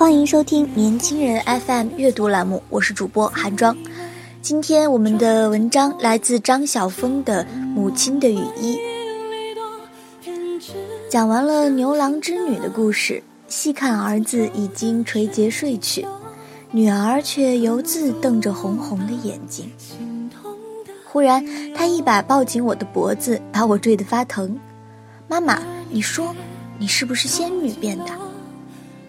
欢迎收听年轻人 FM 阅读栏目，我是主播韩庄。今天我们的文章来自张晓峰的《母亲的雨衣》。讲完了牛郎织女的故事，细看儿子已经垂睫睡去，女儿却犹自瞪着红红的眼睛。忽然，他一把抱紧我的脖子，把我坠得发疼。妈妈，你说，你是不是仙女变的？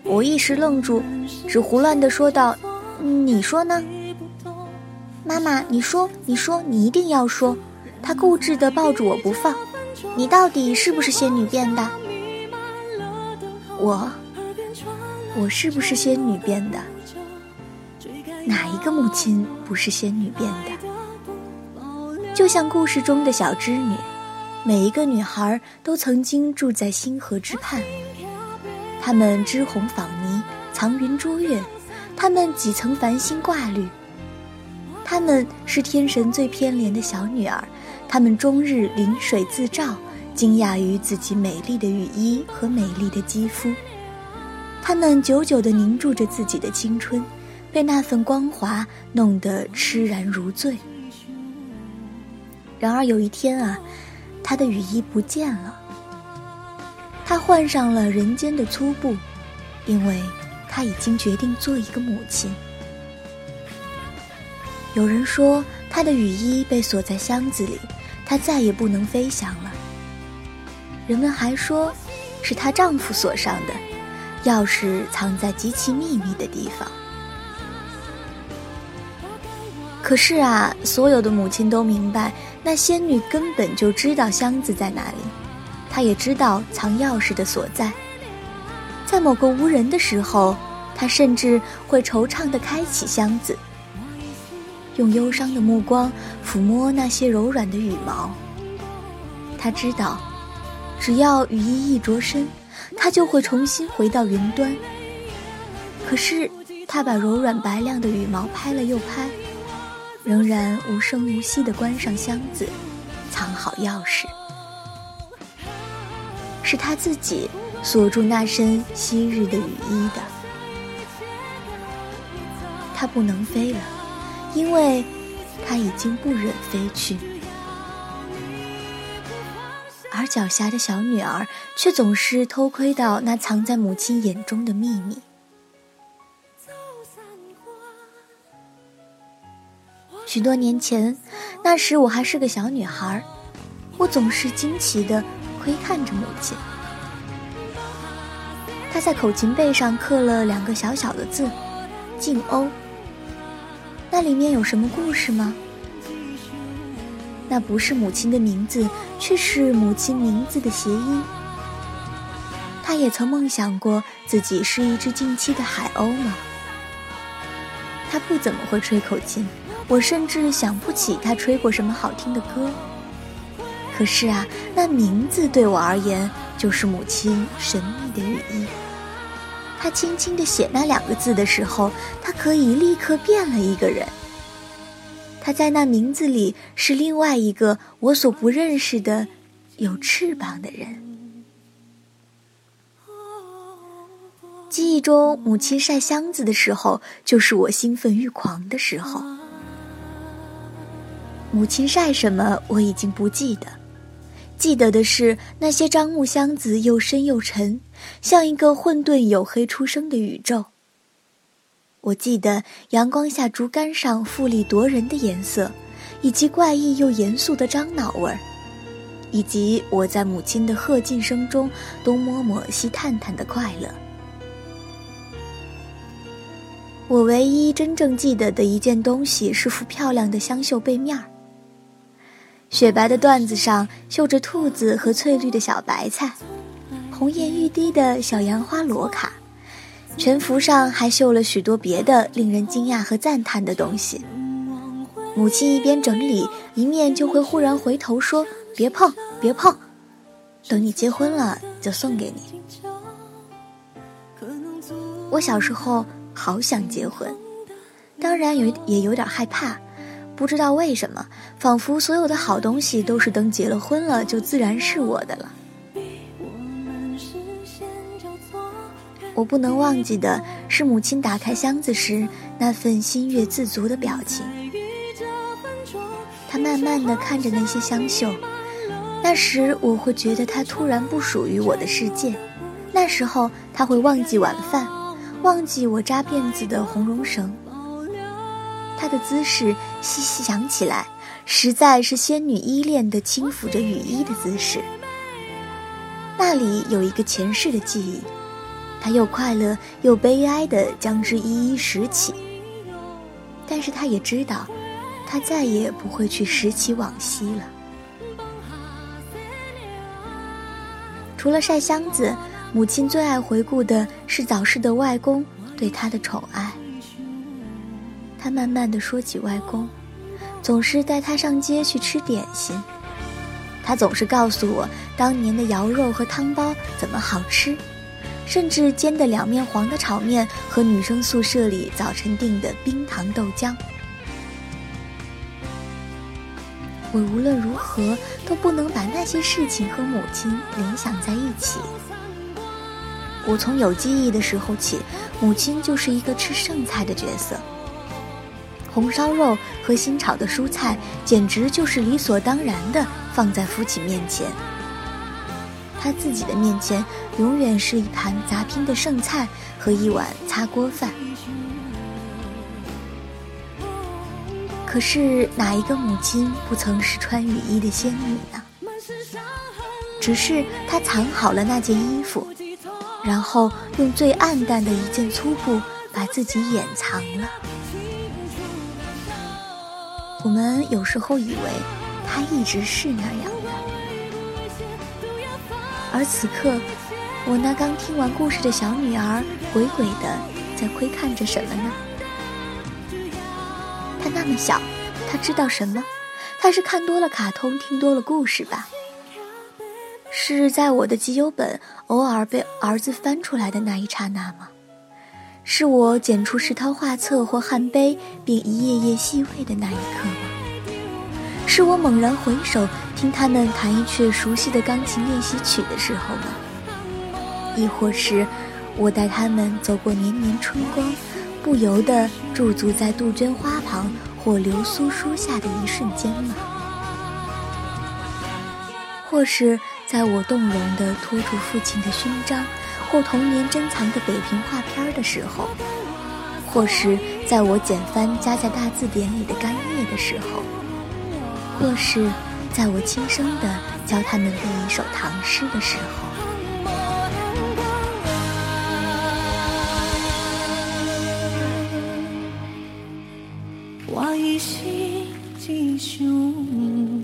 我一时愣住，只胡乱地说道：“你说呢？”妈妈，你说，你说，你一定要说。他固执地抱住我不放。你到底是不是仙女变的？我，我是不是仙女变的？哪一个母亲不是仙女变的？就像故事中的小织女，每一个女孩都曾经住在星河之畔。他们织红纺泥，藏云捉月；他们几层繁星挂绿。他们是天神最偏怜的小女儿，他们终日临水自照，惊讶于自己美丽的羽衣和美丽的肌肤。他们久久地凝住着自己的青春，被那份光华弄得痴然如醉。然而有一天啊，她的羽衣不见了。她换上了人间的粗布，因为她已经决定做一个母亲。有人说她的雨衣被锁在箱子里，她再也不能飞翔了。人们还说，是她丈夫锁上的，钥匙藏在极其秘密的地方。可是啊，所有的母亲都明白，那仙女根本就知道箱子在哪里。他也知道藏钥匙的所在，在某个无人的时候，他甚至会惆怅地开启箱子，用忧伤的目光抚摸那些柔软的羽毛。他知道，只要羽衣一着身，他就会重新回到云端。可是，他把柔软白亮的羽毛拍了又拍，仍然无声无息地关上箱子，藏好钥匙。是他自己锁住那身昔日的雨衣的。他不能飞了，因为他已经不忍飞去。而狡黠的小女儿却总是偷窥到那藏在母亲眼中的秘密。许多年前，那时我还是个小女孩，我总是惊奇的。窥看着母亲，他在口琴背上刻了两个小小的字“静欧”。那里面有什么故事吗？那不是母亲的名字，却是母亲名字的谐音。他也曾梦想过自己是一只静期的海鸥吗？他不怎么会吹口琴，我甚至想不起他吹过什么好听的歌。可是啊，那名字对我而言就是母亲神秘的羽衣。他轻轻地写那两个字的时候，他可以立刻变了一个人。他在那名字里是另外一个我所不认识的有翅膀的人。记忆中，母亲晒箱子的时候，就是我兴奋欲狂的时候。母亲晒什么，我已经不记得。记得的是那些樟木箱子又深又沉，像一个混沌黝黑出生的宇宙，我记得阳光下竹竿上富丽夺人的颜色，以及怪异又严肃的樟脑味儿，以及我在母亲的喝劲声中东摸摸西探探的快乐。我唯一真正记得的一件东西是副漂亮的香绣背面儿。雪白的缎子上绣着兔子和翠绿的小白菜，红艳欲滴的小杨花罗卡，全幅上还绣了许多别的令人惊讶和赞叹的东西。母亲一边整理，一面就会忽然回头说：“别碰，别碰，等你结婚了就送给你。”我小时候。好想结婚，当然有也有点害怕，不知道为什么，仿佛所有的好东西都是等结了婚了就自然是我的了。我不能忘记的是母亲打开箱子时那份心悦自足的表情。她慢慢的看着那些香绣，那时我会觉得它突然不属于我的世界，那时候她会忘记晚饭。忘记我扎辫子的红绒绳，她的姿势细细想起来，实在是仙女依恋的轻抚着雨衣的姿势。那里有一个前世的记忆，她又快乐又悲哀地将之一一拾起。但是她也知道，她再也不会去拾起往昔了。除了晒箱子。母亲最爱回顾的是早逝的外公对她的宠爱。他慢慢的说起外公，总是带他上街去吃点心。他总是告诉我当年的肴肉和汤包怎么好吃，甚至煎的两面黄的炒面和女生宿舍里早晨订的冰糖豆浆。我无论如何都不能把那些事情和母亲联想在一起。我从有记忆的时候起，母亲就是一个吃剩菜的角色。红烧肉和新炒的蔬菜，简直就是理所当然的放在父亲面前。他自己的面前，永远是一盘杂拼的剩菜和一碗擦锅饭。可是哪一个母亲不曾是穿雨衣的仙女呢？只是她藏好了那件衣服。然后用最暗淡的一件粗布把自己掩藏了。我们有时候以为他一直是那样的，而此刻，我那刚听完故事的小女儿鬼鬼的在窥看着什么呢？她那么小，她知道什么？她是看多了卡通，听多了故事吧？是在我的集邮本偶尔被儿子翻出来的那一刹那吗？是我捡出石涛画册或汉碑并一页页细味的那一刻吗？是我猛然回首听他们弹一阙熟悉的钢琴练习曲的时候吗？亦或是我带他们走过年年春光，不由得驻足在杜鹃花旁或流苏书下的一瞬间吗？或是？在我动容地托住父亲的勋章，或童年珍藏的北平画片的时候，或是在我捡翻夹在大字典里的干叶的时候，或是在我轻声地教他们背一首唐诗的时候，我依稀记住。